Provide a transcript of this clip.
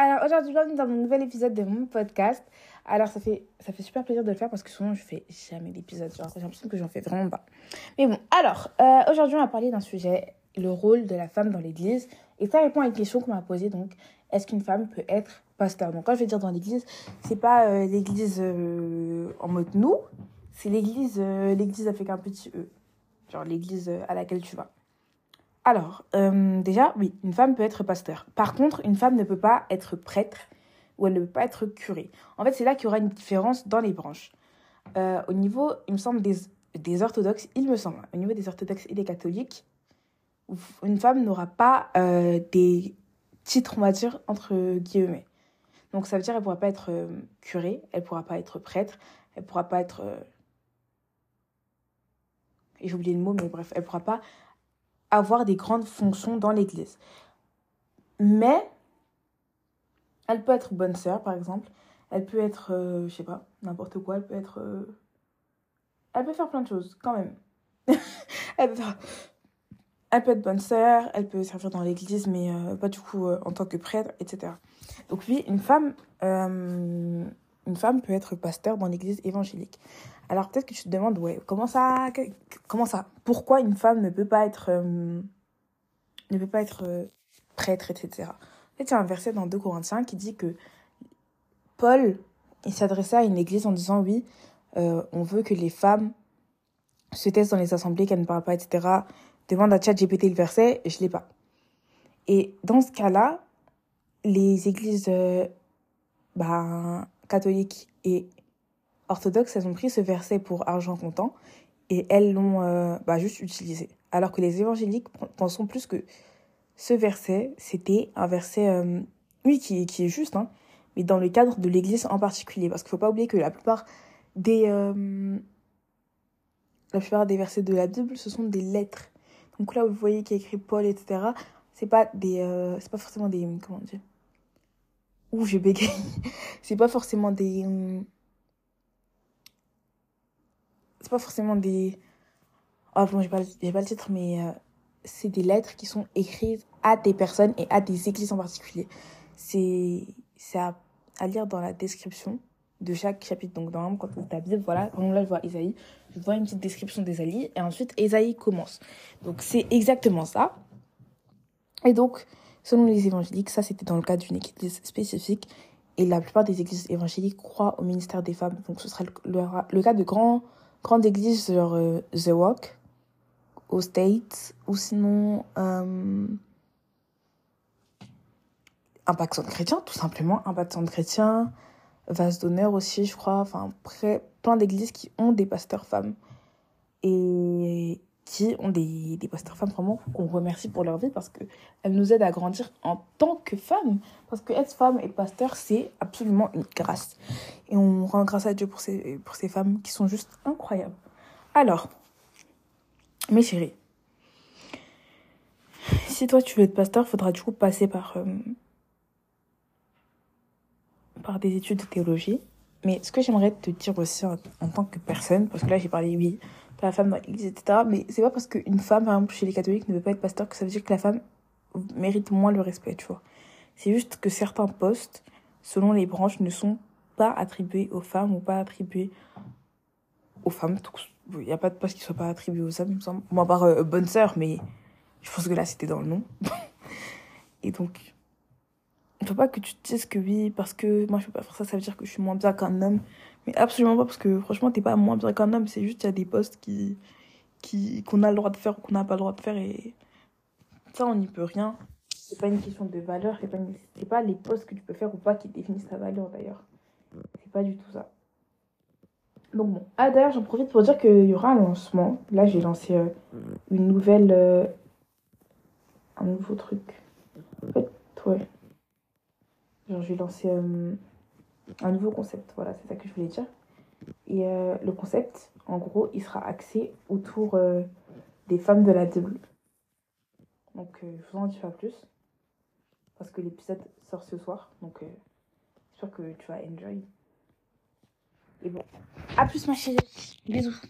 alors aujourd'hui, bienvenue dans mon nouvel épisode de mon podcast. Alors, ça fait, ça fait super plaisir de le faire parce que souvent, je fais jamais d'épisode. J'ai l'impression que j'en fais vraiment pas. Mais bon, alors, euh, aujourd'hui, on va parler d'un sujet, le rôle de la femme dans l'église. Et ça répond à une question qu'on m'a posée. Donc, est-ce qu'une femme peut être pasteur? Donc, quand je vais dire dans l'église, c'est pas euh, l'église euh, en mode nous, c'est l'église, l'église avec un petit E. Genre l'église à laquelle tu vas. Alors, euh, déjà, oui, une femme peut être pasteur. Par contre, une femme ne peut pas être prêtre ou elle ne peut pas être curée. En fait, c'est là qu'il y aura une différence dans les branches. Euh, au niveau, il me semble, des, des orthodoxes, il me semble, au niveau des orthodoxes et des catholiques, une femme n'aura pas euh, des titres, on va dire, entre guillemets. Donc, ça veut dire qu'elle ne pourra pas être curée, elle ne pourra pas être prêtre, elle ne pourra pas être... j'ai oublié le mot, mais bref, elle ne pourra pas avoir des grandes fonctions dans l'église. Mais elle peut être bonne sœur, par exemple. Elle peut être, euh, je sais pas, n'importe quoi. Elle peut être. euh, Elle peut faire plein de choses, quand même. elle, peut être bonne sœur, elle peut servir dans l'église, mais euh, pas du coup euh, en tant que prêtre, etc. Donc, oui, une femme, une femme peut être pasteur dans l'église évangélique. Alors, peut-être que tu te demandes, ouais, comment ça, comment ça Pourquoi une femme ne peut pas être, euh, ne peut pas être euh, prêtre, etc. En fait, il y a un verset dans 2 Corinthiens qui dit que Paul, il s'adressait à une église en disant, oui, euh, on veut que les femmes se taisent dans les assemblées, qu'elles ne parlent pas, etc. Demande à ChatGPT le verset, je l'ai pas. Et dans ce cas-là, les églises euh, bah, catholiques et orthodoxes, elles ont pris ce verset pour argent comptant et elles l'ont euh, bah, juste utilisé. Alors que les évangéliques pensons plus que ce verset, c'était un verset, euh, qui, est juste, hein, mais dans le cadre de l'Église en particulier. Parce qu'il ne faut pas oublier que la plupart des, euh, la plupart des versets de la Bible, ce sont des lettres. Donc là, vous voyez qu'il y a écrit Paul, etc. C'est pas euh, pas forcément des, comment dire, ouh, je bégaye. C'est pas forcément des, hum, c'est pas forcément des, ah bon, j'ai pas, j'ai pas le titre, mais euh, c'est des lettres qui sont écrites à des personnes et à des églises en particulier. C'est c'est à, à lire dans la description de chaque chapitre. Donc, dans quand on tape Bible, voilà, exemple, là, je vois Isaïe, je vois une petite description d'Isaïe, et ensuite, Isaïe commence. Donc, c'est exactement ça. Et donc, selon les évangéliques, ça, c'était dans le cadre d'une église spécifique. Et la plupart des églises évangéliques croient au ministère des femmes. Donc, ce sera le, le, cas de grands, grandes églises, genre euh, The Walk, aux States, ou sinon euh, Impact Centre Chrétien, tout simplement. Impact Centre Chrétien, Vase d'honneur aussi, je crois. Enfin, plein d'églises qui ont des pasteurs femmes. Et qui ont des, des femmes vraiment qu'on remercie pour leur vie parce qu'elles nous aident à grandir en tant que femmes. Parce que être femme et pasteur, c'est absolument une grâce. Et on rend grâce à Dieu pour ces, pour ces femmes qui sont juste incroyables. Alors, mes chéris, si toi tu veux être pasteur, faudra du coup passer par, euh, par des études de théologie. Mais ce que j'aimerais te dire aussi en, en tant que personne, parce que là j'ai parlé, oui, la femme dans l'église, etc. Mais c'est pas parce qu'une femme, par exemple, chez les catholiques, ne veut pas être pasteur que ça veut dire que la femme mérite moins le respect, tu vois. C'est juste que certains postes, selon les branches, ne sont pas attribués aux femmes ou pas attribués aux femmes. Il n'y a pas de poste qui soit pas attribué aux hommes, il me semble. Moi, à part euh, bonne sœur, mais je pense que là, c'était dans le nom. Et donc, faut pas que tu te dises que oui, parce que moi, je peux pas faire ça, ça veut dire que je suis moins bien qu'un homme. Mais absolument pas, parce que franchement, t'es pas moins bien qu'un homme. C'est juste, il y a des postes qui, qui, qu'on a le droit de faire ou qu'on n'a pas le droit de faire. Et ça, on n'y peut rien. C'est pas une question de valeur. C'est pas, pas les postes que tu peux faire ou pas qui définissent ta valeur, d'ailleurs. C'est pas du tout ça. Donc bon. Ah, d'ailleurs, j'en profite pour dire qu'il y aura un lancement. Là, j'ai lancé euh, une nouvelle... euh, un nouveau truc. En fait, ouais. Genre, j'ai lancé euh, un nouveau concept. Voilà, c'est ça que je voulais dire. Et euh, le concept, en gros, il sera axé autour euh, des femmes de la Bible. Donc, je vous en dis pas plus. Parce que l'épisode sort ce soir. Donc, j'espère que tu vas enjoy. Et bon, à plus ma chérie. Bisous.